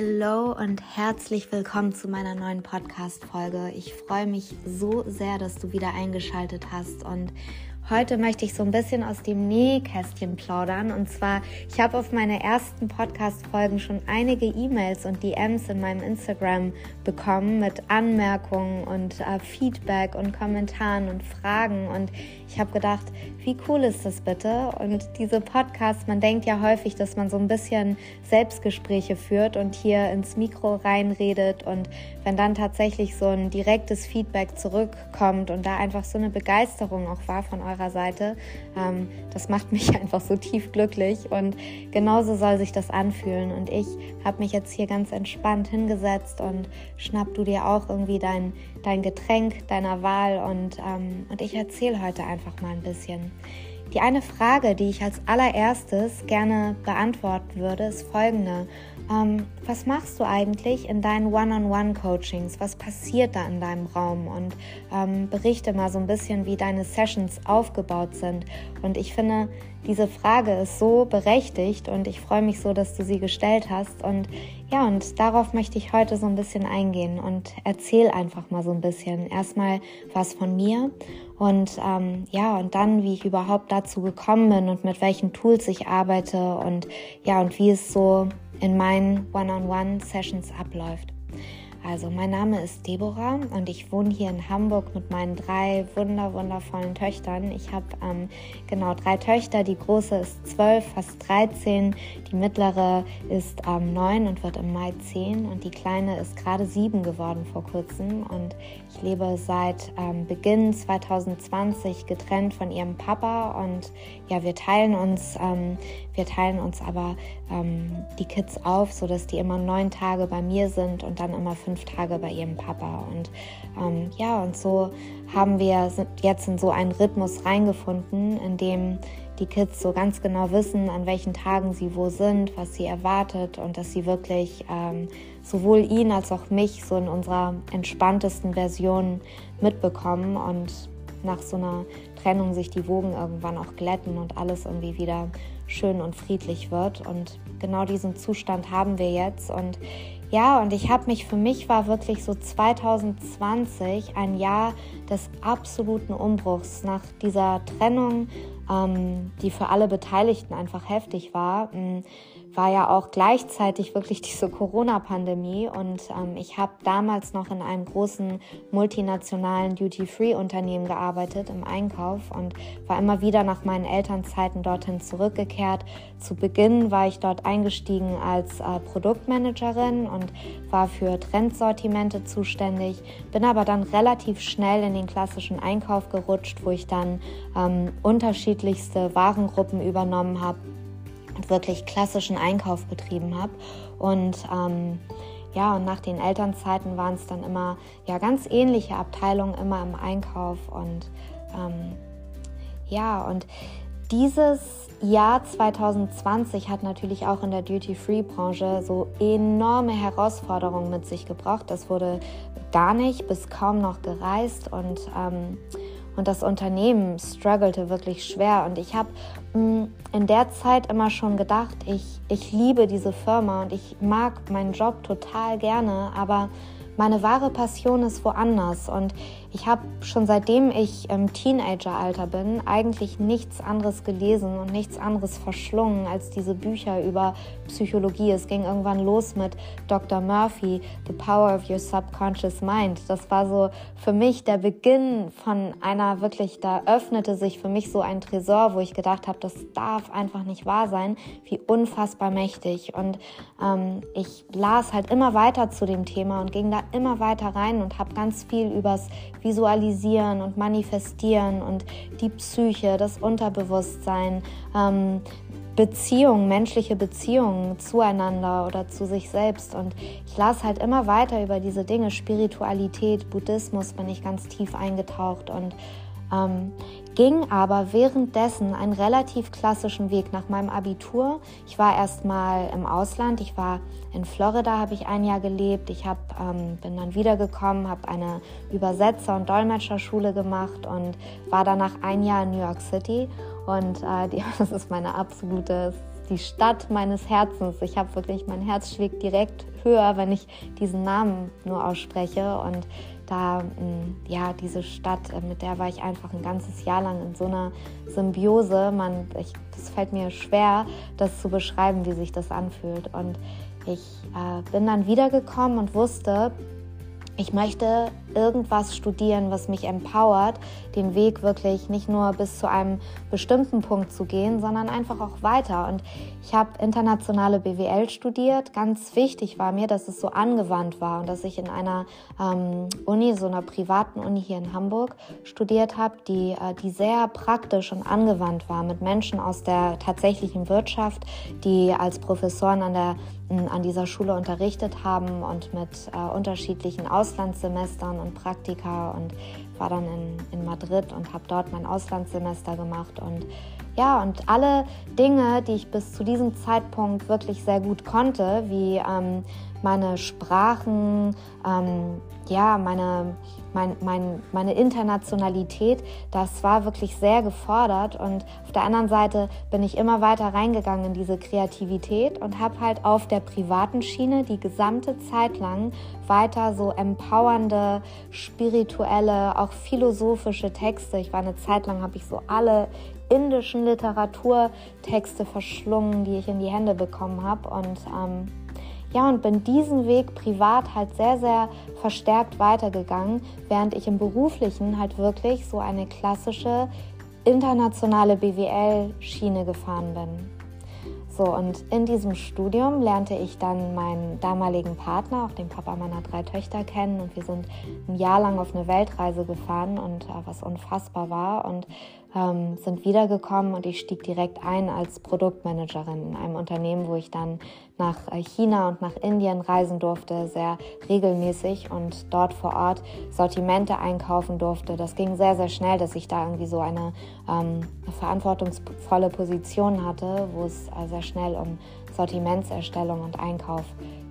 Hallo und herzlich willkommen zu meiner neuen Podcast-Folge. Ich freue mich so sehr, dass du wieder eingeschaltet hast und Heute möchte ich so ein bisschen aus dem Nähkästchen plaudern. Und zwar, ich habe auf meine ersten Podcast-Folgen schon einige E-Mails und DMs in meinem Instagram bekommen mit Anmerkungen und äh, Feedback und Kommentaren und Fragen. Und ich habe gedacht, wie cool ist das bitte? Und diese Podcasts, man denkt ja häufig, dass man so ein bisschen Selbstgespräche führt und hier ins Mikro reinredet. Und wenn dann tatsächlich so ein direktes Feedback zurückkommt und da einfach so eine Begeisterung auch war von eurer Seite. Ähm, das macht mich einfach so tief glücklich und genauso soll sich das anfühlen. Und ich habe mich jetzt hier ganz entspannt hingesetzt und schnapp du dir auch irgendwie dein, dein Getränk deiner Wahl und, ähm, und ich erzähle heute einfach mal ein bisschen. Die eine Frage, die ich als allererstes gerne beantworten würde, ist folgende. Ähm, was machst du eigentlich in deinen One-on-One-Coachings? Was passiert da in deinem Raum? Und ähm, berichte mal so ein bisschen, wie deine Sessions aufgebaut sind. Und ich finde, diese Frage ist so berechtigt und ich freue mich so, dass du sie gestellt hast. Und ja, und darauf möchte ich heute so ein bisschen eingehen und erzähl einfach mal so ein bisschen. Erstmal was von mir und ähm, ja, und dann, wie ich überhaupt dazu gekommen bin und mit welchen Tools ich arbeite und ja, und wie es so in meinen One-on-One-Sessions abläuft. Also mein Name ist Deborah und ich wohne hier in Hamburg mit meinen drei wunder wundervollen Töchtern. Ich habe ähm, genau drei Töchter. Die große ist zwölf, fast 13. Die mittlere ist ähm, neun und wird im Mai zehn und die kleine ist gerade sieben geworden vor kurzem. Und ich lebe seit ähm, Beginn 2020 getrennt von ihrem Papa und ja, wir teilen uns, ähm, wir teilen uns aber ähm, die Kids auf, so dass die immer neun Tage bei mir sind und dann immer fünf Tage bei ihrem Papa. Und ähm, ja, und so haben wir jetzt in so einen Rhythmus reingefunden, in dem die Kids so ganz genau wissen, an welchen Tagen sie wo sind, was sie erwartet und dass sie wirklich ähm, sowohl ihn als auch mich so in unserer entspanntesten Version mitbekommen und nach so einer Trennung sich die Wogen irgendwann auch glätten und alles irgendwie wieder schön und friedlich wird. Und genau diesen Zustand haben wir jetzt. Und ja, und ich habe mich, für mich war wirklich so 2020 ein Jahr des absoluten Umbruchs nach dieser Trennung, die für alle Beteiligten einfach heftig war. War ja auch gleichzeitig wirklich diese Corona-Pandemie und ähm, ich habe damals noch in einem großen multinationalen Duty-Free-Unternehmen gearbeitet im Einkauf und war immer wieder nach meinen Elternzeiten dorthin zurückgekehrt. Zu Beginn war ich dort eingestiegen als äh, Produktmanagerin und war für Trendsortimente zuständig, bin aber dann relativ schnell in den klassischen Einkauf gerutscht, wo ich dann ähm, unterschiedlichste Warengruppen übernommen habe wirklich klassischen Einkauf betrieben habe. Und ähm, ja, und nach den Elternzeiten waren es dann immer ja ganz ähnliche Abteilungen immer im Einkauf und ähm, ja und dieses Jahr 2020 hat natürlich auch in der Duty-Free-Branche so enorme Herausforderungen mit sich gebracht. Es wurde gar nicht bis kaum noch gereist und ähm, und das Unternehmen struggelte wirklich schwer. Und ich habe in der Zeit immer schon gedacht, ich, ich liebe diese Firma und ich mag meinen Job total gerne, aber meine wahre Passion ist woanders und ich habe schon seitdem ich im Teenageralter bin eigentlich nichts anderes gelesen und nichts anderes verschlungen als diese Bücher über Psychologie. Es ging irgendwann los mit Dr. Murphy, The Power of Your Subconscious Mind. Das war so für mich der Beginn von einer wirklich, da öffnete sich für mich so ein Tresor, wo ich gedacht habe, das darf einfach nicht wahr sein, wie unfassbar mächtig. Und ähm, ich las halt immer weiter zu dem Thema und ging da immer weiter rein und habe ganz viel übers Visualisieren und Manifestieren und die Psyche, das Unterbewusstsein, ähm, Beziehungen, menschliche Beziehungen zueinander oder zu sich selbst. Und ich las halt immer weiter über diese Dinge, Spiritualität, Buddhismus, bin ich ganz tief eingetaucht und ähm, ging aber währenddessen einen relativ klassischen Weg nach meinem Abitur. Ich war erstmal im Ausland, ich war in Florida, habe ich ein Jahr gelebt. Ich hab, ähm, bin dann wiedergekommen, habe eine Übersetzer- und Dolmetscherschule gemacht und war danach ein Jahr in New York City. Und äh, die, das ist meine absolute die Stadt meines Herzens. Ich habe wirklich, mein Herz schlägt direkt höher, wenn ich diesen Namen nur ausspreche. Und da, mm, ja, diese Stadt, äh, mit der war ich einfach ein ganzes Jahr lang in so einer Symbiose. Man, ich, das fällt mir schwer, das zu beschreiben, wie sich das anfühlt. Und ich äh, bin dann wiedergekommen und wusste, ich möchte irgendwas studieren, was mich empowert, den Weg wirklich nicht nur bis zu einem bestimmten Punkt zu gehen, sondern einfach auch weiter. Und ich habe internationale BWL studiert. Ganz wichtig war mir, dass es so angewandt war und dass ich in einer ähm, Uni, so einer privaten Uni hier in Hamburg studiert habe, die, äh, die sehr praktisch und angewandt war mit Menschen aus der tatsächlichen Wirtschaft, die als Professoren an der an dieser Schule unterrichtet haben und mit äh, unterschiedlichen Auslandssemestern und Praktika und war dann in, in Madrid und habe dort mein Auslandssemester gemacht. Und ja, und alle Dinge, die ich bis zu diesem Zeitpunkt wirklich sehr gut konnte, wie ähm, meine Sprachen, ähm, ja, meine, mein, mein, meine Internationalität, das war wirklich sehr gefordert. Und auf der anderen Seite bin ich immer weiter reingegangen in diese Kreativität und habe halt auf der privaten Schiene die gesamte Zeit lang weiter so empowernde, spirituelle, auch philosophische Texte. Ich war eine Zeit lang, habe ich so alle indischen Literaturtexte verschlungen, die ich in die Hände bekommen habe. Und ähm, ja, und bin diesen Weg privat halt sehr, sehr verstärkt weitergegangen, während ich im beruflichen halt wirklich so eine klassische internationale BWL-Schiene gefahren bin. So, und in diesem Studium lernte ich dann meinen damaligen Partner, auch den Papa meiner drei Töchter, kennen und wir sind ein Jahr lang auf eine Weltreise gefahren und äh, was unfassbar war. Und ähm, sind wiedergekommen und ich stieg direkt ein als Produktmanagerin in einem Unternehmen, wo ich dann nach äh, China und nach Indien reisen durfte, sehr regelmäßig und dort vor Ort Sortimente einkaufen durfte. Das ging sehr, sehr schnell, dass ich da irgendwie so eine, ähm, verantwortungsvolle Position hatte, wo es äh, sehr schnell um Sortimentserstellung und Einkauf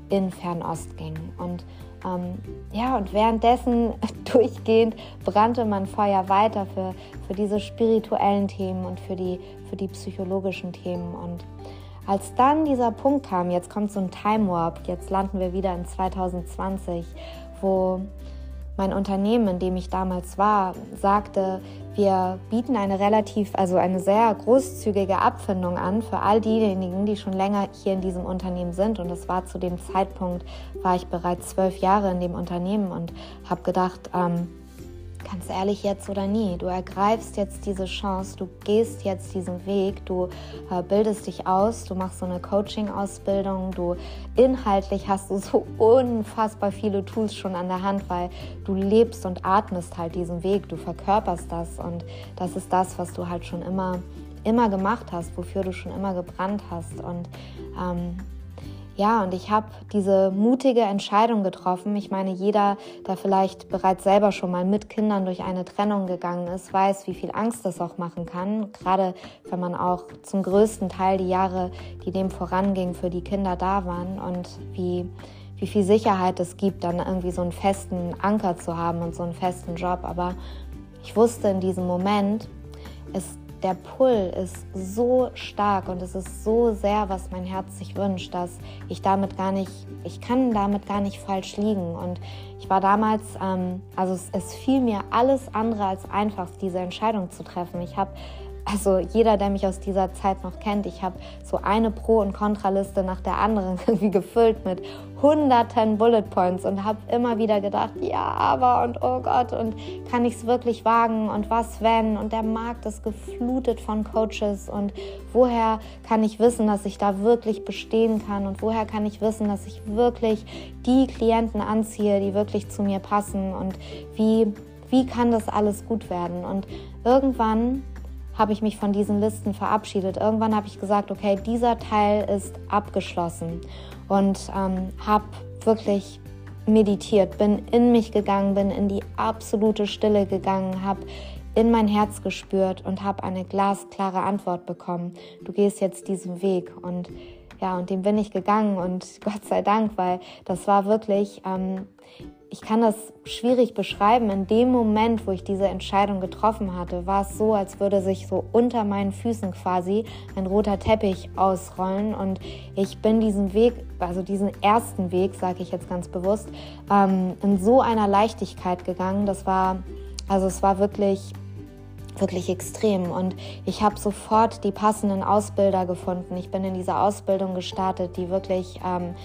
in Fernost ging. Und ähm, ja, und währenddessen durchgehend brannte man Feuer weiter für, für diese spirituellen Themen und für die, für die psychologischen Themen. Und als dann dieser Punkt kam, jetzt kommt so ein Time Warp, jetzt landen wir wieder in 2020, wo mein Unternehmen, in dem ich damals war, sagte, wir bieten eine relativ, also eine sehr großzügige Abfindung an für all diejenigen, die schon länger hier in diesem Unternehmen sind. Und das war zu dem Zeitpunkt, war ich bereits zwölf Jahre in dem Unternehmen und habe gedacht, ähm, ganz ehrlich, jetzt oder nie. Du ergreifst jetzt diese Chance, du gehst jetzt diesen Weg, du äh, bildest dich aus, du machst so eine Coaching-Ausbildung, du inhaltlich hast du so unfassbar viele Tools schon an der Hand, weil du lebst und atmest halt diesen Weg, du verkörperst das und das ist das, was du halt schon immer, immer gemacht hast, wofür du schon immer gebrannt hast und ähm, ja, und ich habe diese mutige Entscheidung getroffen. Ich meine, jeder, der vielleicht bereits selber schon mal mit Kindern durch eine Trennung gegangen ist, weiß, wie viel Angst das auch machen kann. Gerade wenn man auch zum größten Teil die Jahre, die dem vorangingen, für die Kinder da waren und wie, wie viel Sicherheit es gibt, dann irgendwie so einen festen Anker zu haben und so einen festen Job. Aber ich wusste in diesem Moment, es der Pull ist so stark und es ist so sehr, was mein Herz sich wünscht, dass ich damit gar nicht, ich kann damit gar nicht falsch liegen. Und ich war damals, ähm, also es, es fiel mir alles andere als einfach, diese Entscheidung zu treffen. Ich habe also jeder, der mich aus dieser Zeit noch kennt, ich habe so eine Pro- und Kontraliste nach der anderen irgendwie gefüllt mit hunderten Bullet Points und habe immer wieder gedacht, ja, aber und oh Gott und kann ich es wirklich wagen? Und was wenn? Und der Markt ist geflutet von Coaches. Und woher kann ich wissen, dass ich da wirklich bestehen kann? Und woher kann ich wissen, dass ich wirklich die Klienten anziehe, die wirklich zu mir passen? Und wie wie kann das alles gut werden? Und irgendwann habe ich mich von diesen Listen verabschiedet. Irgendwann habe ich gesagt, okay, dieser Teil ist abgeschlossen und ähm, habe wirklich meditiert, bin in mich gegangen, bin in die absolute Stille gegangen, habe in mein Herz gespürt und habe eine glasklare Antwort bekommen. Du gehst jetzt diesen Weg und ja, und dem bin ich gegangen und Gott sei Dank, weil das war wirklich, ähm, ich kann das schwierig beschreiben. In dem Moment, wo ich diese Entscheidung getroffen hatte, war es so, als würde sich so unter meinen Füßen quasi ein roter Teppich ausrollen. Und ich bin diesen Weg, also diesen ersten Weg, sage ich jetzt ganz bewusst, ähm, in so einer Leichtigkeit gegangen. Das war, also es war wirklich wirklich extrem. Und ich habe sofort die passenden Ausbilder gefunden. Ich bin in dieser Ausbildung gestartet, die wirklich ähm,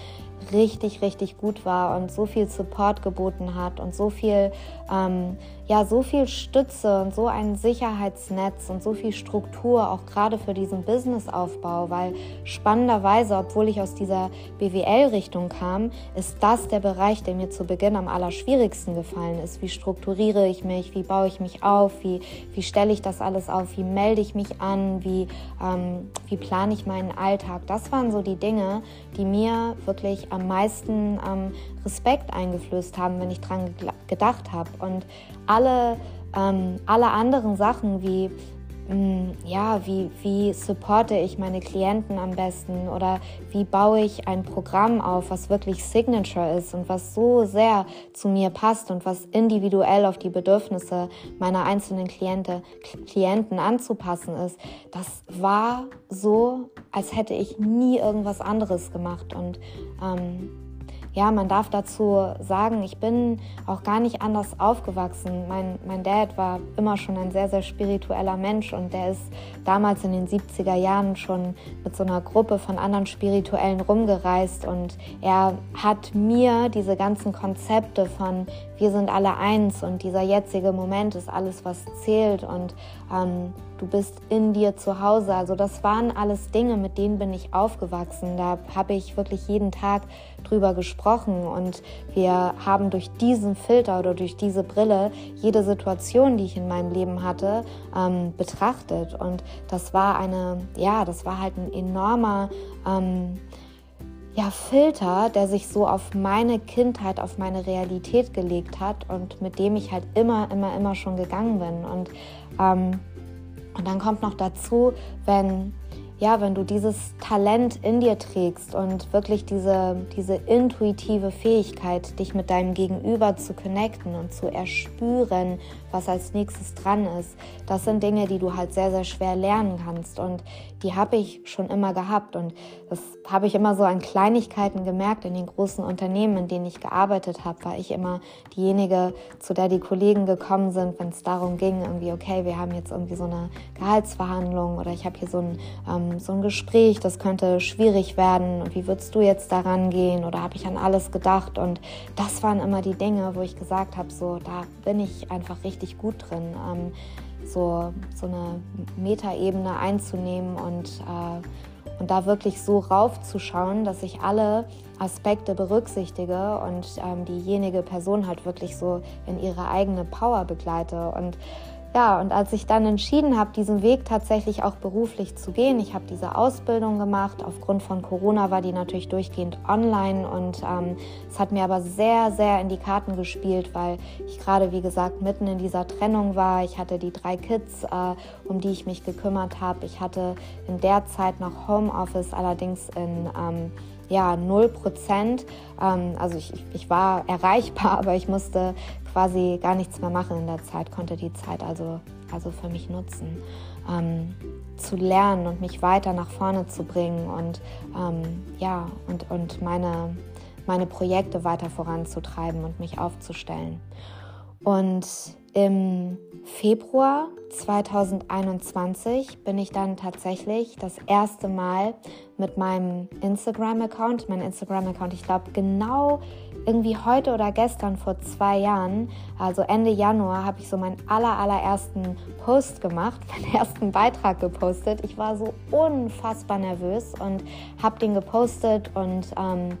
richtig, richtig gut war und so viel Support geboten hat und so viel, ähm, ja, so viel Stütze und so ein Sicherheitsnetz und so viel Struktur, auch gerade für diesen Businessaufbau, weil spannenderweise, obwohl ich aus dieser BWL-Richtung kam, ist das der Bereich, der mir zu Beginn am allerschwierigsten gefallen ist. Wie strukturiere ich mich, wie baue ich mich auf, wie, wie stelle ich das alles auf, wie melde ich mich an, wie, ähm, wie plane ich meinen Alltag. Das waren so die Dinge, die mir wirklich am meisten ähm, Respekt eingeflößt haben, wenn ich dran gedacht habe. Und alle, ähm, alle anderen Sachen wie Mm, ja, wie, wie supporte ich meine Klienten am besten oder wie baue ich ein Programm auf, was wirklich Signature ist und was so sehr zu mir passt und was individuell auf die Bedürfnisse meiner einzelnen Kliente, Klienten anzupassen ist. Das war so, als hätte ich nie irgendwas anderes gemacht und ähm, ja, man darf dazu sagen, ich bin auch gar nicht anders aufgewachsen. Mein, mein Dad war immer schon ein sehr, sehr spiritueller Mensch und der ist damals in den 70er Jahren schon mit so einer Gruppe von anderen Spirituellen rumgereist und er hat mir diese ganzen Konzepte von wir sind alle eins und dieser jetzige Moment ist alles, was zählt und ähm, du bist in dir zu Hause. Also das waren alles Dinge, mit denen bin ich aufgewachsen. Da habe ich wirklich jeden Tag drüber gesprochen und wir haben durch diesen Filter oder durch diese Brille jede Situation, die ich in meinem Leben hatte, ähm, betrachtet. Und das war eine, ja, das war halt ein enormer ähm, ja, Filter, der sich so auf meine Kindheit, auf meine Realität gelegt hat und mit dem ich halt immer, immer, immer schon gegangen bin. Und, ähm, und dann kommt noch dazu, wenn ja, wenn du dieses Talent in dir trägst und wirklich diese, diese intuitive Fähigkeit, dich mit deinem Gegenüber zu connecten und zu erspüren, was als nächstes dran ist, das sind Dinge, die du halt sehr, sehr schwer lernen kannst. Und die habe ich schon immer gehabt. Und das habe ich immer so an Kleinigkeiten gemerkt in den großen Unternehmen, in denen ich gearbeitet habe, war ich immer diejenige, zu der die Kollegen gekommen sind, wenn es darum ging, irgendwie, okay, wir haben jetzt irgendwie so eine Gehaltsverhandlung oder ich habe hier so ein ähm, so ein Gespräch, das könnte schwierig werden und wie würdest du jetzt daran gehen oder habe ich an alles gedacht und das waren immer die Dinge, wo ich gesagt habe, so da bin ich einfach richtig gut drin, ähm, so, so eine Metaebene einzunehmen und, äh, und da wirklich so raufzuschauen, dass ich alle Aspekte berücksichtige und ähm, diejenige Person halt wirklich so in ihre eigene Power begleite. Und ja, und als ich dann entschieden habe, diesen Weg tatsächlich auch beruflich zu gehen, ich habe diese Ausbildung gemacht. Aufgrund von Corona war die natürlich durchgehend online und ähm, es hat mir aber sehr, sehr in die Karten gespielt, weil ich gerade, wie gesagt, mitten in dieser Trennung war. Ich hatte die drei Kids, äh, um die ich mich gekümmert habe. Ich hatte in der Zeit noch Homeoffice, allerdings in ähm, ja, 0 Prozent. Ähm, also ich, ich war erreichbar, aber ich musste quasi gar nichts mehr machen in der Zeit, konnte die Zeit also, also für mich nutzen, ähm, zu lernen und mich weiter nach vorne zu bringen und, ähm, ja, und, und meine, meine Projekte weiter voranzutreiben und mich aufzustellen. Und im Februar 2021 bin ich dann tatsächlich das erste Mal mit meinem Instagram-Account, mein Instagram-Account, ich glaube genau irgendwie heute oder gestern vor zwei Jahren, also Ende Januar, habe ich so meinen aller, allerersten Post gemacht, meinen ersten Beitrag gepostet. Ich war so unfassbar nervös und habe den gepostet und ähm,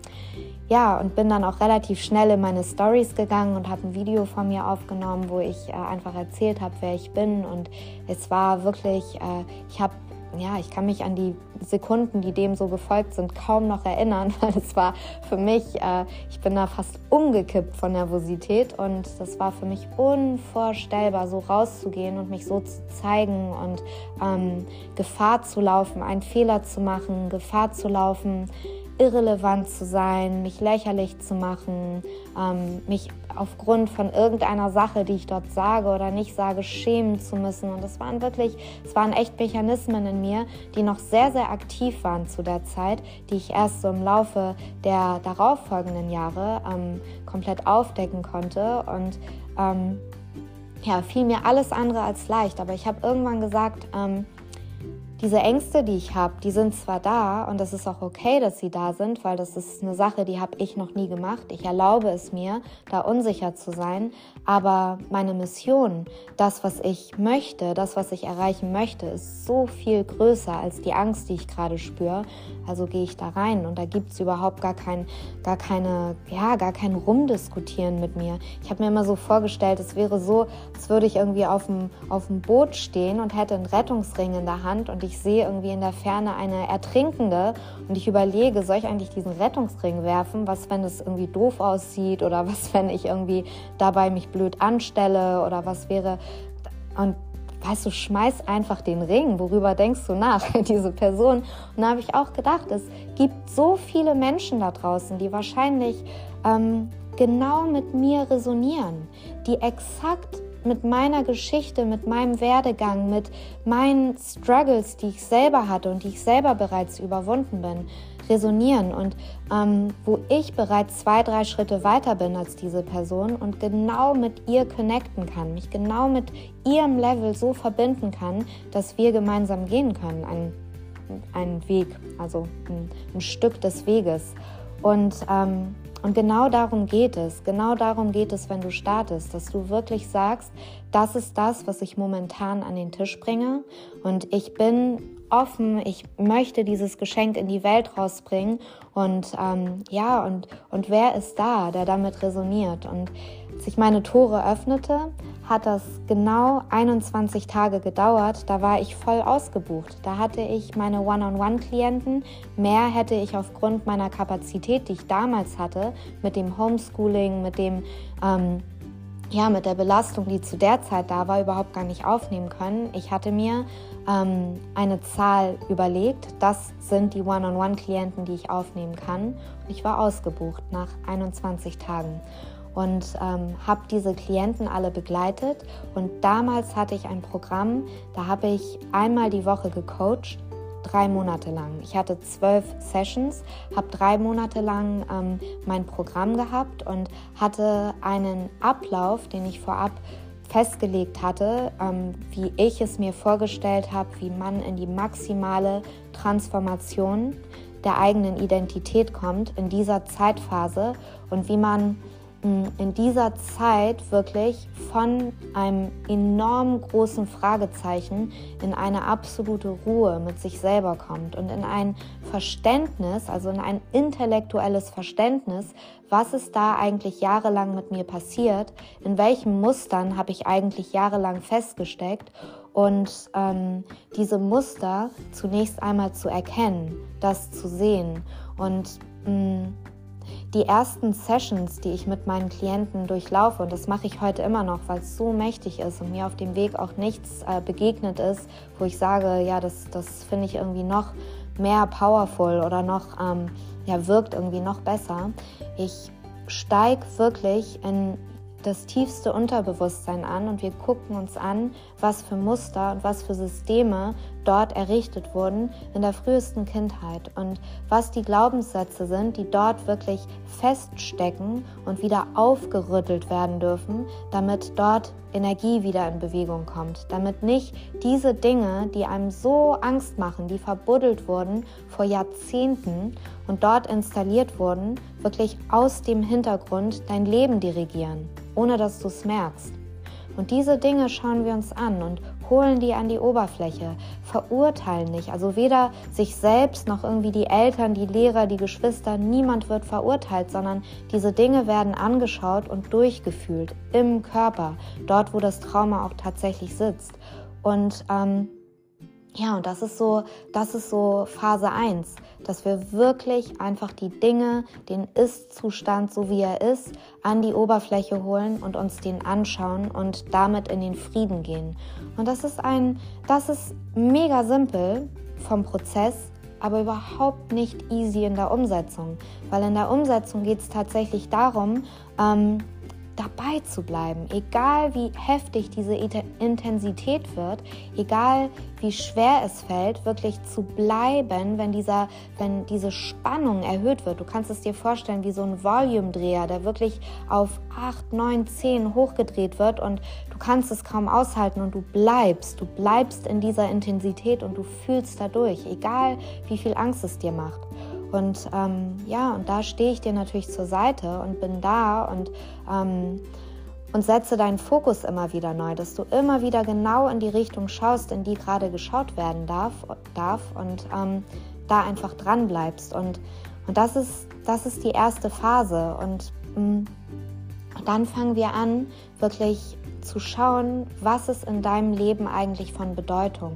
ja, und bin dann auch relativ schnell in meine Stories gegangen und habe ein Video von mir aufgenommen, wo ich äh, einfach erzählt habe, wer ich bin. Und es war wirklich, äh, ich habe ja, ich kann mich an die Sekunden, die dem so gefolgt sind, kaum noch erinnern, weil es war für mich, äh, ich bin da fast umgekippt von Nervosität. Und das war für mich unvorstellbar, so rauszugehen und mich so zu zeigen und ähm, Gefahr zu laufen, einen Fehler zu machen, Gefahr zu laufen, irrelevant zu sein, mich lächerlich zu machen, ähm, mich aufgrund von irgendeiner Sache, die ich dort sage oder nicht sage, schämen zu müssen. Und es waren wirklich, es waren echt Mechanismen in mir, die noch sehr, sehr aktiv waren zu der Zeit, die ich erst so im Laufe der darauffolgenden Jahre ähm, komplett aufdecken konnte. Und ähm, ja, fiel mir alles andere als leicht. Aber ich habe irgendwann gesagt, ähm, diese Ängste, die ich habe, die sind zwar da und das ist auch okay, dass sie da sind, weil das ist eine Sache, die habe ich noch nie gemacht. Ich erlaube es mir, da unsicher zu sein, aber meine Mission, das, was ich möchte, das, was ich erreichen möchte, ist so viel größer als die Angst, die ich gerade spüre. Also gehe ich da rein und da gibt es überhaupt gar kein, gar keine, ja, gar kein Rumdiskutieren mit mir. Ich habe mir immer so vorgestellt, es wäre so, als würde ich irgendwie auf dem, auf dem Boot stehen und hätte einen Rettungsring in der Hand und ich sehe irgendwie in der Ferne eine Ertrinkende und ich überlege, soll ich eigentlich diesen Rettungsring werfen? Was, wenn es irgendwie doof aussieht oder was, wenn ich irgendwie dabei mich blöd anstelle oder was wäre. Und weißt du, schmeiß einfach den Ring. Worüber denkst du nach, diese Person? Und da habe ich auch gedacht, es gibt so viele Menschen da draußen, die wahrscheinlich ähm, genau mit mir resonieren, die exakt mit meiner Geschichte, mit meinem Werdegang, mit meinen Struggles, die ich selber hatte und die ich selber bereits überwunden bin, resonieren und ähm, wo ich bereits zwei, drei Schritte weiter bin als diese Person und genau mit ihr connecten kann, mich genau mit ihrem Level so verbinden kann, dass wir gemeinsam gehen können, ein, ein Weg, also ein, ein Stück des Weges. Und ähm, und genau darum geht es. Genau darum geht es, wenn du startest, dass du wirklich sagst, das ist das, was ich momentan an den Tisch bringe. Und ich bin offen, ich möchte dieses Geschenk in die Welt rausbringen. Und ähm, ja, und, und wer ist da, der damit resoniert? Und als ich meine Tore öffnete, hat das genau 21 Tage gedauert. Da war ich voll ausgebucht. Da hatte ich meine One-on-One-Klienten. Mehr hätte ich aufgrund meiner Kapazität, die ich damals hatte, mit dem Homeschooling, mit dem ähm, ja, mit der Belastung, die zu der Zeit da war, überhaupt gar nicht aufnehmen können. Ich hatte mir ähm, eine Zahl überlegt. Das sind die One-on-One-Klienten, die ich aufnehmen kann. Ich war ausgebucht nach 21 Tagen und ähm, habe diese Klienten alle begleitet. Und damals hatte ich ein Programm, da habe ich einmal die Woche gecoacht, drei Monate lang. Ich hatte zwölf Sessions, habe drei Monate lang ähm, mein Programm gehabt und hatte einen Ablauf, den ich vorab festgelegt hatte, ähm, wie ich es mir vorgestellt habe, wie man in die maximale Transformation der eigenen Identität kommt in dieser Zeitphase und wie man in dieser Zeit wirklich von einem enorm großen Fragezeichen in eine absolute Ruhe mit sich selber kommt und in ein Verständnis, also in ein intellektuelles Verständnis, was ist da eigentlich jahrelang mit mir passiert, in welchen Mustern habe ich eigentlich jahrelang festgesteckt und ähm, diese Muster zunächst einmal zu erkennen, das zu sehen und mh, mm, die ersten Sessions, die ich mit meinen Klienten durchlaufe, und das mache ich heute immer noch, weil es so mächtig ist und mir auf dem Weg auch nichts äh, begegnet ist, wo ich sage, ja, das, das finde ich irgendwie noch mehr powerful oder noch, ähm, ja, wirkt irgendwie noch besser. Ich steige wirklich in das tiefste Unterbewusstsein an und wir gucken uns an, was für Muster und was für Systeme dort errichtet wurden in der frühesten Kindheit und was die Glaubenssätze sind, die dort wirklich feststecken und wieder aufgerüttelt werden dürfen, damit dort Energie wieder in Bewegung kommt, damit nicht diese Dinge, die einem so Angst machen, die verbuddelt wurden vor Jahrzehnten und dort installiert wurden, wirklich aus dem Hintergrund dein Leben dirigieren ohne dass du es merkst. Und diese Dinge schauen wir uns an und holen die an die Oberfläche, verurteilen nicht. Also weder sich selbst noch irgendwie die Eltern, die Lehrer, die Geschwister, niemand wird verurteilt, sondern diese Dinge werden angeschaut und durchgefühlt im Körper, dort wo das Trauma auch tatsächlich sitzt. Und ähm, ja, und das ist so, das ist so Phase 1, dass wir wirklich einfach die Dinge, den Ist-Zustand, so wie er ist, an die Oberfläche holen und uns den anschauen und damit in den Frieden gehen. Und das ist ein, das ist mega simpel vom Prozess, aber überhaupt nicht easy in der Umsetzung, weil in der Umsetzung geht es tatsächlich darum, ähm, dabei zu bleiben, egal wie heftig diese Intensität wird, egal wie schwer es fällt, wirklich zu bleiben, wenn dieser, wenn diese Spannung erhöht wird. Du kannst es dir vorstellen wie so ein Volume-Dreher, der wirklich auf 8, 9, 10 hochgedreht wird und du kannst es kaum aushalten und du bleibst, du bleibst in dieser Intensität und du fühlst dadurch, egal wie viel Angst es dir macht. Und ähm, ja, und da stehe ich dir natürlich zur Seite und bin da und, ähm, und setze deinen Fokus immer wieder neu, dass du immer wieder genau in die Richtung schaust, in die gerade geschaut werden darf, darf und ähm, da einfach dran bleibst. Und, und das, ist, das ist die erste Phase. Und mm, dann fangen wir an, wirklich zu schauen, was ist in deinem Leben eigentlich von Bedeutung?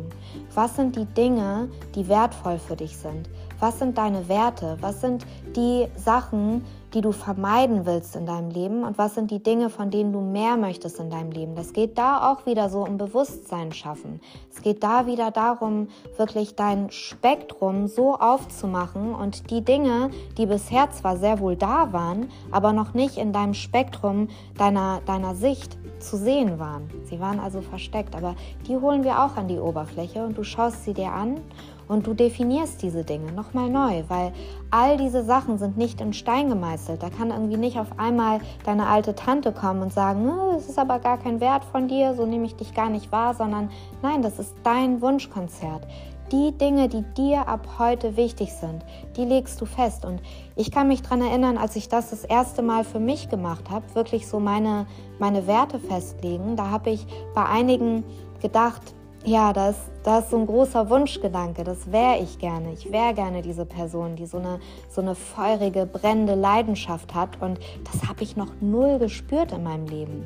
Was sind die Dinge, die wertvoll für dich sind? Was sind deine Werte? Was sind die Sachen, die du vermeiden willst in deinem Leben? Und was sind die Dinge, von denen du mehr möchtest in deinem Leben? Das geht da auch wieder so um Bewusstsein schaffen. Es geht da wieder darum, wirklich dein Spektrum so aufzumachen und die Dinge, die bisher zwar sehr wohl da waren, aber noch nicht in deinem Spektrum deiner, deiner Sicht zu sehen waren. Sie waren also versteckt, aber die holen wir auch an die Oberfläche und du schaust sie dir an und du definierst diese Dinge nochmal neu, weil all diese Sachen sind nicht in Stein gemeißelt. Da kann irgendwie nicht auf einmal deine alte Tante kommen und sagen, es ist aber gar kein Wert von dir, so nehme ich dich gar nicht wahr, sondern nein, das ist dein Wunschkonzert. Die Dinge, die dir ab heute wichtig sind, die legst du fest. Und ich kann mich daran erinnern, als ich das das erste Mal für mich gemacht habe, wirklich so meine, meine Werte festlegen, da habe ich bei einigen gedacht, ja, das, das ist so ein großer Wunschgedanke. Das wäre ich gerne. Ich wäre gerne diese Person, die so eine, so eine feurige, brennende Leidenschaft hat. Und das habe ich noch null gespürt in meinem Leben.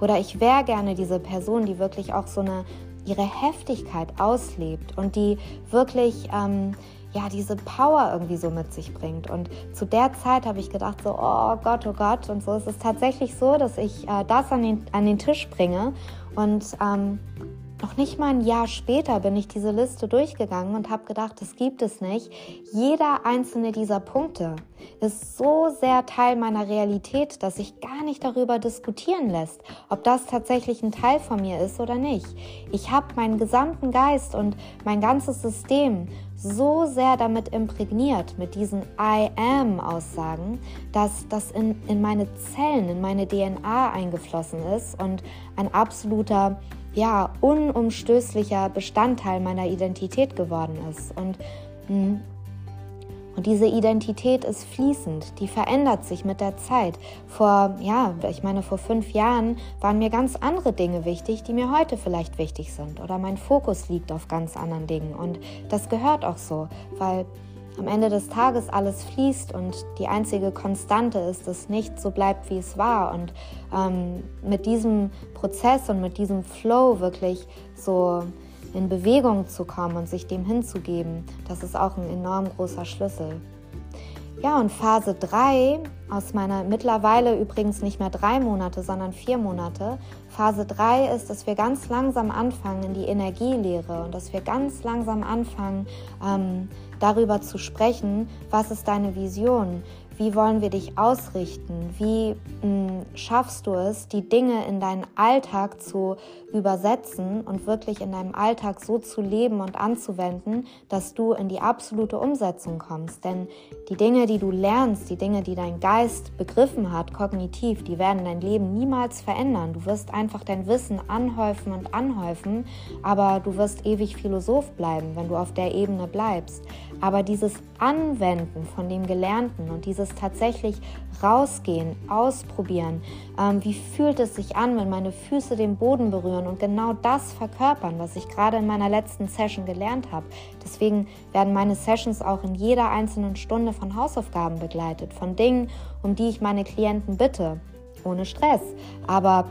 Oder ich wäre gerne diese Person, die wirklich auch so eine ihre Heftigkeit auslebt und die wirklich ähm, ja diese Power irgendwie so mit sich bringt. Und zu der Zeit habe ich gedacht so, oh Gott, oh Gott. Und so ist es tatsächlich so, dass ich äh, das an den, an den Tisch bringe und ähm, noch nicht mal ein Jahr später bin ich diese Liste durchgegangen und habe gedacht, das gibt es nicht. Jeder einzelne dieser Punkte ist so sehr Teil meiner Realität, dass sich gar nicht darüber diskutieren lässt, ob das tatsächlich ein Teil von mir ist oder nicht. Ich habe meinen gesamten Geist und mein ganzes System so sehr damit imprägniert, mit diesen I am-Aussagen, dass das in, in meine Zellen, in meine DNA eingeflossen ist und ein absoluter ja, unumstößlicher Bestandteil meiner Identität geworden ist. Und, hm, und diese Identität ist fließend, die verändert sich mit der Zeit. Vor, ja, ich meine, vor fünf Jahren waren mir ganz andere Dinge wichtig, die mir heute vielleicht wichtig sind. Oder mein Fokus liegt auf ganz anderen Dingen. Und das gehört auch so, weil am Ende des Tages alles fließt und die einzige Konstante ist, dass nichts so bleibt, wie es war. Und ähm, mit diesem Prozess und mit diesem Flow wirklich so in Bewegung zu kommen und sich dem hinzugeben, das ist auch ein enorm großer Schlüssel. Ja, und Phase 3 aus meiner mittlerweile übrigens nicht mehr drei Monate, sondern vier Monate. Phase 3 ist, dass wir ganz langsam anfangen in die Energielehre und dass wir ganz langsam anfangen, ähm, darüber zu sprechen, was ist deine Vision, wie wollen wir dich ausrichten? Wie mh, hm, schaffst du es, die Dinge in deinen Alltag zu übersetzen und wirklich in deinem Alltag so zu leben und anzuwenden, dass du in die absolute Umsetzung kommst? Denn die Dinge, die du lernst, die Dinge, die dein Geist begriffen hat, kognitiv, die werden dein Leben niemals verändern. Du wirst einfach dein Wissen anhäufen und anhäufen, aber du wirst ewig Philosoph bleiben, wenn du auf der Ebene bleibst. Aber dieses Anwenden von dem Gelernten und dieses tatsächlich rausgehen, ausprobieren, ähm, wie fühlt es sich an, wenn meine Füße den Boden berühren und genau das verkörpern, was ich gerade in meiner letzten Session gelernt habe. Deswegen werden meine Sessions auch in jeder einzelnen Stunde von Hausaufgaben begleitet, von Dingen, um die ich meine Klienten bitte, ohne Stress. Aber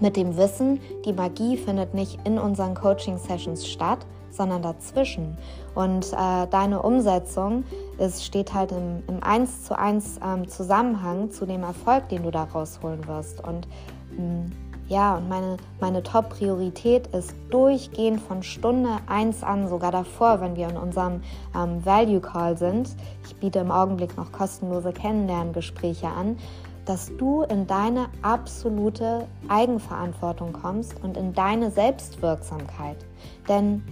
mit dem Wissen, die Magie findet nicht in unseren Coaching-Sessions statt, sondern dazwischen. Und äh, deine Umsetzung ist, steht halt im, im 1 zu 1 ähm, Zusammenhang zu dem Erfolg, den du da rausholen wirst. Und mh, mm, ja, und meine, meine Top-Priorität ist durchgehend von Stunde 1 an, sogar davor, wenn wir in unserem ähm, Value Call sind. Ich biete im Augenblick noch kostenlose Kennenlerngespräche an, dass du in deine absolute Eigenverantwortung kommst und in deine Selbstwirksamkeit. Denn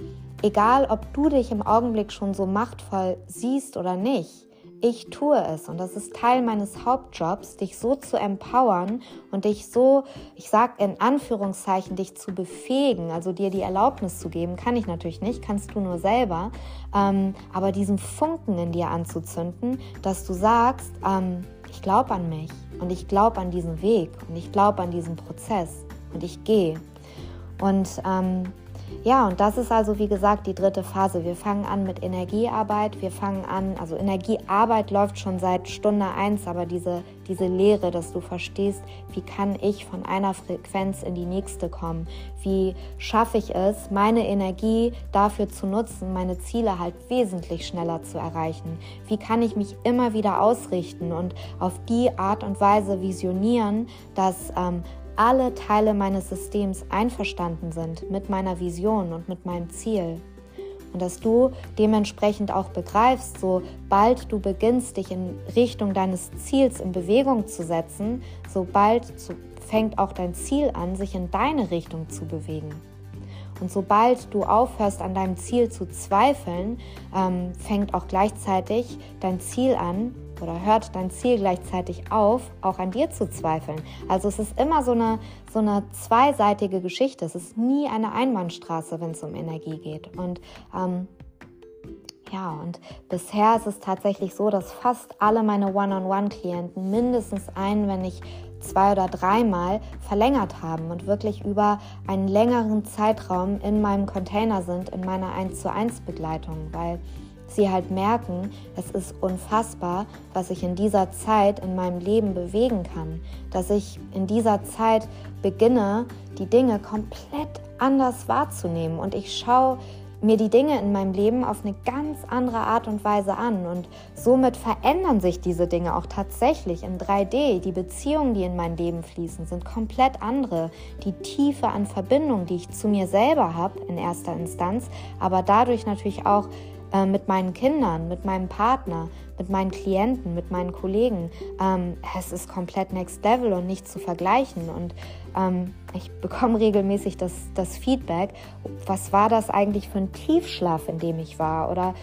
egal, ob du dich im Augenblick schon so machtvoll siehst oder nicht, ich tue es. Und das ist Teil meines Hauptjobs, dich so zu empowern und dich so, ich sag in Anführungszeichen, dich zu befähigen, also dir die Erlaubnis zu geben, kann ich natürlich nicht, kannst du nur selber, ähm, aber diesen Funken in dir anzuzünden, dass du sagst, ähm, ich glaube an mich und ich glaube an diesen Weg und ich glaube an diesen Prozess und ich gehe. Und ähm, ja, und das ist also wie gesagt die dritte Phase. Wir fangen an mit Energiearbeit. Wir fangen an, also Energiearbeit läuft schon seit Stunde eins, aber diese, diese Lehre, dass du verstehst, wie kann ich von einer Frequenz in die nächste kommen? Wie schaffe ich es, meine Energie dafür zu nutzen, meine Ziele halt wesentlich schneller zu erreichen? Wie kann ich mich immer wieder ausrichten und auf die Art und Weise visionieren, dass ähm, alle Teile meines Systems einverstanden sind mit meiner Vision und mit meinem Ziel. Und dass du dementsprechend auch begreifst, sobald du beginnst, dich in Richtung deines Ziels in Bewegung zu setzen, sobald fängt auch dein Ziel an, sich in deine Richtung zu bewegen. Und sobald du aufhörst, an deinem Ziel zu zweifeln, ähm, fängt auch gleichzeitig dein Ziel an, oder hört dein Ziel gleichzeitig auf, auch an dir zu zweifeln. Also es ist immer so eine, so eine zweiseitige Geschichte. Es ist nie eine Einbahnstraße, wenn es um Energie geht. Und ähm, ja, und bisher ist es tatsächlich so, dass fast alle meine One-on-One-Klienten mindestens ein, wenn nicht zwei oder dreimal verlängert haben und wirklich über einen längeren Zeitraum in meinem Container sind, in meiner 1 zu 1 Begleitung, weil sie halt merken, es ist unfassbar, was ich in dieser Zeit in meinem Leben bewegen kann, dass ich in dieser Zeit beginne, die Dinge komplett anders wahrzunehmen und ich schaue mir die Dinge in meinem Leben auf eine ganz andere Art und Weise an. Und somit verändern sich diese Dinge auch tatsächlich in 3D. Die Beziehungen, die in mein Leben fließen, sind komplett andere. Die Tiefe an Verbindung, die ich zu mir selber habe in erster Instanz, aber dadurch natürlich auch äh, mit meinen Kindern, mit meinem Partner, mit meinen Klienten, mit meinen Kollegen. Ähm, es ist komplett next level und nicht zu vergleichen. Und ähm, ich bekomme regelmäßig das, das Feedback, was war das eigentlich für ein Tiefschlaf, in dem ich war? Oder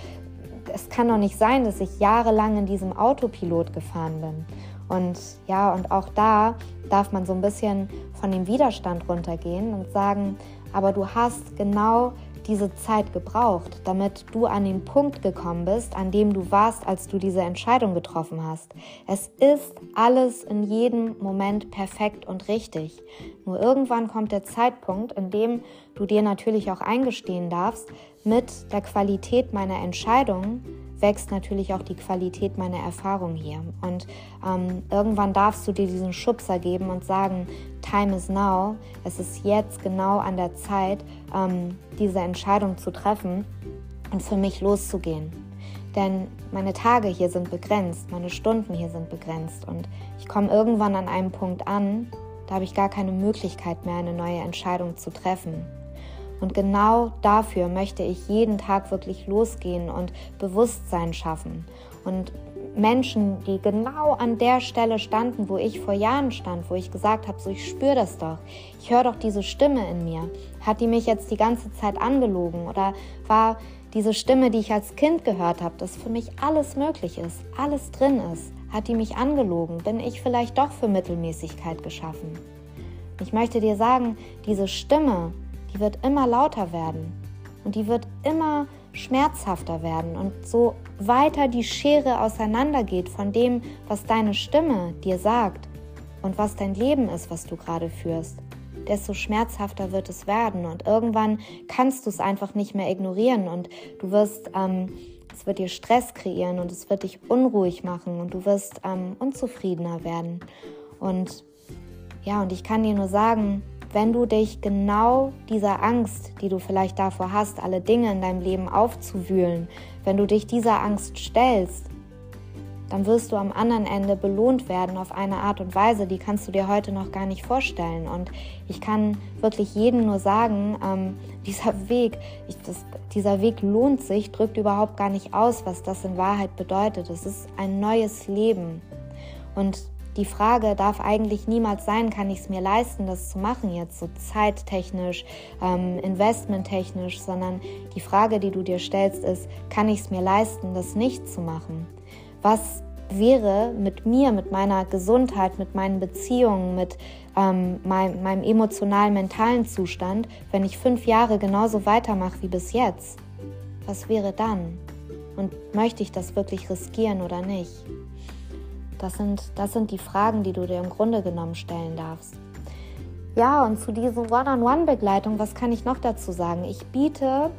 es kann doch nicht sein, dass ich jahrelang in diesem Autopilot gefahren bin. Und ja, und auch da darf man so ein bisschen von dem Widerstand runtergehen und sagen, aber du hast genau diese Zeit gebraucht, damit du an den Punkt gekommen bist, an dem du warst, als du diese Entscheidung getroffen hast. Es ist alles in jedem Moment perfekt und richtig. Nur irgendwann kommt der Zeitpunkt, in dem du dir natürlich auch eingestehen darfst, mit der Qualität meiner Entscheidungen wächst natürlich auch die Qualität meiner Erfahrung hier. Und ähm, irgendwann darfst du dir diesen Schubser geben und sagen, Time is now, es ist jetzt genau an der Zeit, ähm, diese Entscheidung zu treffen und für mich loszugehen. Denn meine Tage hier sind begrenzt, meine Stunden hier sind begrenzt und ich komme irgendwann an einem Punkt an, da habe ich gar keine Möglichkeit mehr, eine neue Entscheidung zu treffen. Und genau dafür möchte ich jeden Tag wirklich losgehen und Bewusstsein schaffen. Und Menschen, die genau an der Stelle standen, wo ich vor Jahren stand, wo ich gesagt habe, so ich spüre das doch, ich höre doch diese Stimme in mir. Hat die mich jetzt die ganze Zeit angelogen oder war diese Stimme, die ich als Kind gehört habe, dass für mich alles möglich ist, alles drin ist, hat die mich angelogen? Bin ich vielleicht doch für Mittelmäßigkeit geschaffen? Ich möchte dir sagen, diese Stimme, die wird immer lauter werden und die wird immer schmerzhafter werden. Und so weiter die Schere auseinandergeht von dem, was deine Stimme dir sagt und was dein Leben ist, was du gerade führst, desto schmerzhafter wird es werden. Und irgendwann kannst du es einfach nicht mehr ignorieren und du wirst, ähm, es wird dir Stress kreieren und es wird dich unruhig machen und du wirst ähm, unzufriedener werden. Und ja, und ich kann dir nur sagen, wenn du dich genau dieser Angst, die du vielleicht davor hast, alle Dinge in deinem Leben aufzuwühlen, wenn du dich dieser Angst stellst, dann wirst du am anderen Ende belohnt werden auf eine Art und Weise, die kannst du dir heute noch gar nicht vorstellen. Und ich kann wirklich jedem nur sagen, ähm, dieser Weg, ich, das, dieser Weg lohnt sich, drückt überhaupt gar nicht aus, was das in Wahrheit bedeutet. Es ist ein neues Leben. Und die Frage darf eigentlich niemals sein, kann ich es mir leisten, das zu machen jetzt, so zeittechnisch, ähm, investmenttechnisch, sondern die Frage, die du dir stellst, ist, kann ich es mir leisten, das nicht zu machen? Was wäre mit mir, mit meiner Gesundheit, mit meinen Beziehungen, mit ähm, mein, meinem emotionalen, mentalen Zustand, wenn ich fünf Jahre genauso weitermache wie bis jetzt? Was wäre dann? Und möchte ich das wirklich riskieren oder nicht? Das sind, das sind die Fragen, die du dir im Grunde genommen stellen darfst. Ja, und zu dieser One-on-One-Begleitung, was kann ich noch dazu sagen? Ich biete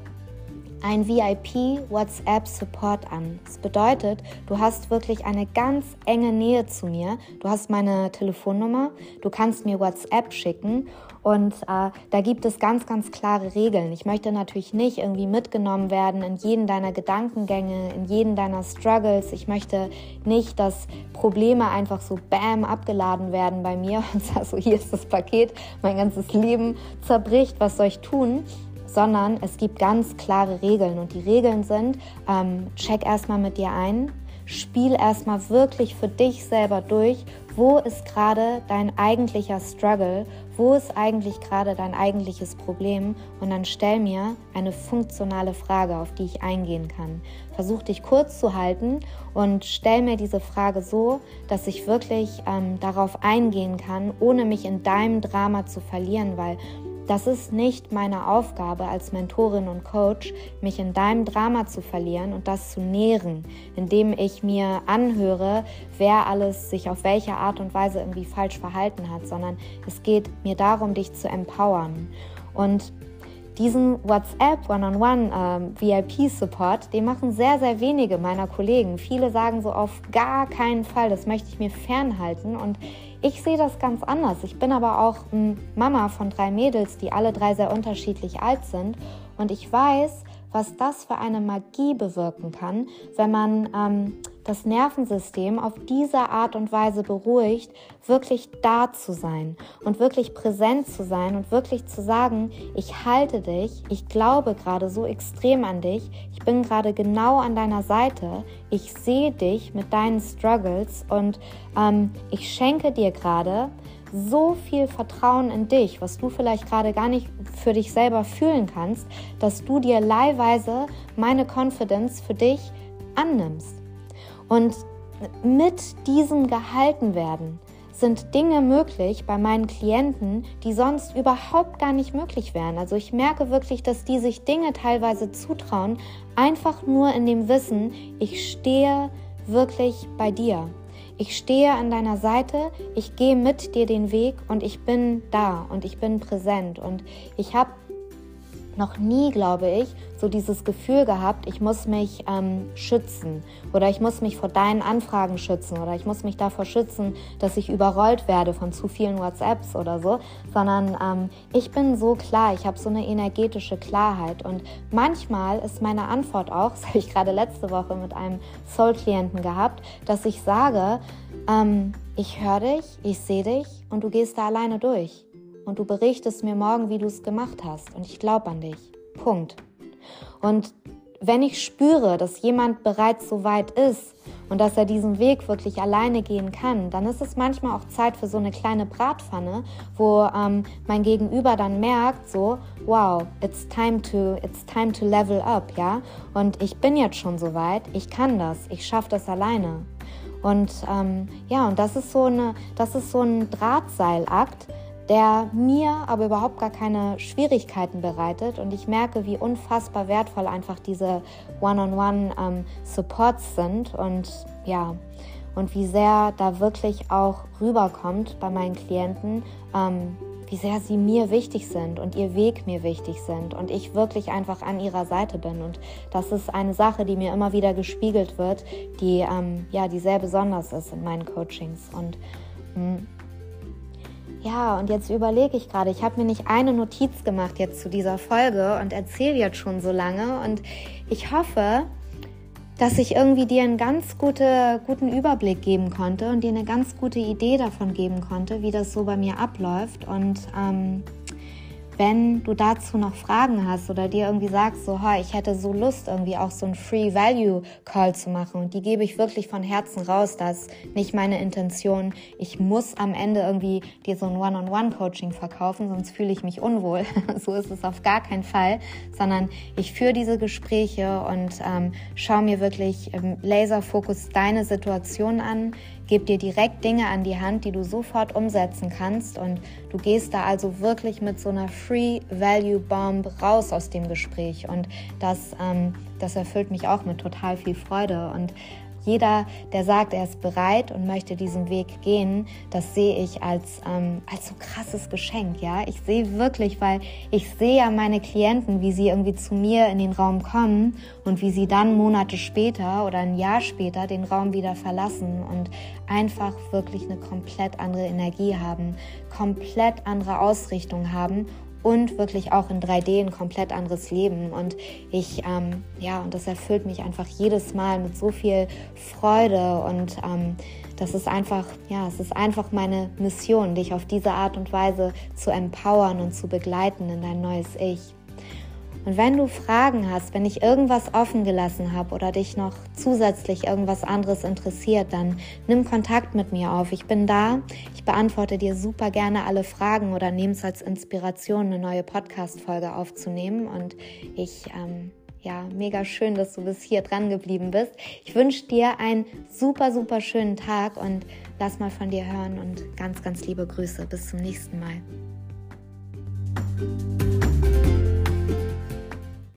ein VIP WhatsApp Support an. Das bedeutet, du hast wirklich eine ganz enge Nähe zu mir. Du hast meine Telefonnummer, du kannst mir WhatsApp schicken und äh, da gibt es ganz, ganz klare Regeln. Ich möchte natürlich nicht irgendwie mitgenommen werden in jeden deiner Gedankengänge, in jeden deiner Struggles. Ich möchte nicht, dass Probleme einfach so bam abgeladen werden bei mir und sag so, hier ist das Paket, mein ganzes Leben zerbricht, was soll ich tun? sondern es gibt ganz klare Regeln. Und die Regeln sind, ähm, check erstmal mit dir ein, spiel erstmal wirklich für dich selber durch, wo ist gerade dein eigentlicher Struggle, wo ist eigentlich gerade dein eigentliches Problem und dann stell mir eine funktionale Frage, auf die ich eingehen kann. Versuch dich kurz zu halten und stell mir diese Frage so, dass ich wirklich ähm, darauf eingehen kann, ohne mich in deinem Drama zu verlieren, weil das ist nicht meine Aufgabe als Mentorin und Coach, mich in deinem Drama zu verlieren und das zu nähren, indem ich mir anhöre, wer alles sich auf welche Art und Weise irgendwie falsch verhalten hat, sondern es geht mir darum, dich zu empowern. Und diesen WhatsApp One-on-One ähm, den machen sehr, sehr wenige meiner Kollegen. Viele sagen so auf gar keinen Fall, das möchte ich mir fernhalten. Und ich sehe das ganz anders. Ich bin aber auch Mama von drei Mädels, die alle drei sehr unterschiedlich alt sind. Und ich weiß, was das für eine Magie bewirken kann, wenn man ähm, das Nervensystem auf diese Art und Weise beruhigt, wirklich da zu sein und wirklich präsent zu sein und wirklich zu sagen, ich halte dich, ich glaube gerade so extrem an dich, ich bin gerade genau an deiner Seite, ich sehe dich mit deinen Struggles und ähm, ich schenke dir gerade so viel Vertrauen in dich, was du vielleicht gerade gar nicht für dich selber fühlen kannst, dass du dir leihweise meine Confidence für dich annimmst. Und mit diesem gehalten werden sind Dinge möglich bei meinen Klienten, die sonst überhaupt gar nicht möglich wären. Also ich merke wirklich, dass die sich Dinge teilweise zutrauen, einfach nur in dem Wissen, ich stehe wirklich bei dir. Ich stehe an deiner Seite, ich gehe mit dir den Weg und ich bin da und ich bin präsent und ich habe noch nie, glaube ich, so dieses Gefühl gehabt, ich muss mich ähm, schützen oder ich muss mich vor deinen Anfragen schützen oder ich muss mich davor schützen, dass ich überrollt werde von zu vielen WhatsApps oder so, sondern ähm, ich bin so klar, ich habe so eine energetische Klarheit und manchmal ist meine Antwort auch, das habe ich gerade letzte Woche mit einem Soul-Klienten gehabt, dass ich sage, ähm, ich höre dich, ich sehe dich und du gehst da alleine durch und du berichtest mir morgen, wie du es gemacht hast. Und ich glaube an dich. Punkt. Und wenn ich spüre, dass jemand bereits so weit ist und dass er diesen Weg wirklich alleine gehen kann, dann ist es manchmal auch Zeit für so eine kleine Bratpfanne, wo ähm, mein Gegenüber dann merkt, so, wow, it's time to, it's time to level up, ja. Und ich bin jetzt schon so weit, ich kann das, ich schaffe das alleine. Und ähm, ja, und das ist so eine, das ist so ein Drahtseilakt, der mir aber überhaupt gar keine Schwierigkeiten bereitet. Und ich merke, wie unfassbar wertvoll einfach diese One-on-One-Supports ähm, sind und ja, und wie sehr da wirklich auch rüberkommt bei meinen Klienten, ähm, wie sehr sie mir wichtig sind und ihr Weg mir wichtig sind und ich wirklich einfach an ihrer Seite bin. Und das ist eine Sache, die mir immer wieder gespiegelt wird, die ähm, ja, die sehr besonders ist in meinen Coachings. Und mh, mm, ja, und jetzt überlege ich gerade, ich habe mir nicht eine Notiz gemacht jetzt zu dieser Folge und erzähle jetzt schon so lange. Und ich hoffe, dass ich irgendwie dir einen ganz gute, guten Überblick geben konnte und dir eine ganz gute Idee davon geben konnte, wie das so bei mir abläuft. Und ähm, wenn du dazu noch Fragen hast oder dir irgendwie sagst, so, hey, ich hätte so Lust, irgendwie auch so ein Free Value Call zu machen und die gebe ich wirklich von Herzen raus, das ist nicht meine Intention. Ich muss am Ende irgendwie dir so ein One-on-One-Coaching verkaufen, sonst fühle ich mich unwohl. so ist es auf gar keinen Fall, sondern ich führe diese Gespräche und ähm, schaue mir wirklich im Laserfokus deine Situation an gebe dir direkt Dinge an die Hand, die du sofort umsetzen kannst. Und du gehst da also wirklich mit so einer Free Value Bomb raus aus dem Gespräch. Und das, ähm, das erfüllt mich auch mit total viel Freude. Und jeder, der sagt, er ist bereit und möchte diesen Weg gehen, das sehe ich als, ähm, als so krasses Geschenk. Ja, ich sehe wirklich, weil ich sehe ja meine Klienten, wie sie irgendwie zu mir in den Raum kommen und wie sie dann Monate später oder ein Jahr später den Raum wieder verlassen und einfach wirklich eine komplett andere Energie haben, komplett andere Ausrichtung haben und wirklich auch in 3D ein komplett anderes Leben. Und ich, ähm, ja, und das erfüllt mich einfach jedes Mal mit so viel Freude und ähm, das ist einfach, ja, es ist einfach meine Mission, dich auf diese Art und Weise zu empowern und zu begleiten in dein neues Ich. Und wenn du Fragen hast, wenn ich irgendwas offen gelassen habe oder dich noch zusätzlich irgendwas anderes interessiert, dann nimm Kontakt mit mir auf. Ich bin da. Ich beantworte dir super gerne alle Fragen oder nehme es als Inspiration, eine neue Podcast-Folge aufzunehmen. Und ich, ähm, ja, mega schön, dass du bis hier dran geblieben bist. Ich wünsche dir einen super, super schönen Tag und lass mal von dir hören und ganz, ganz liebe Grüße. Bis zum nächsten Mal.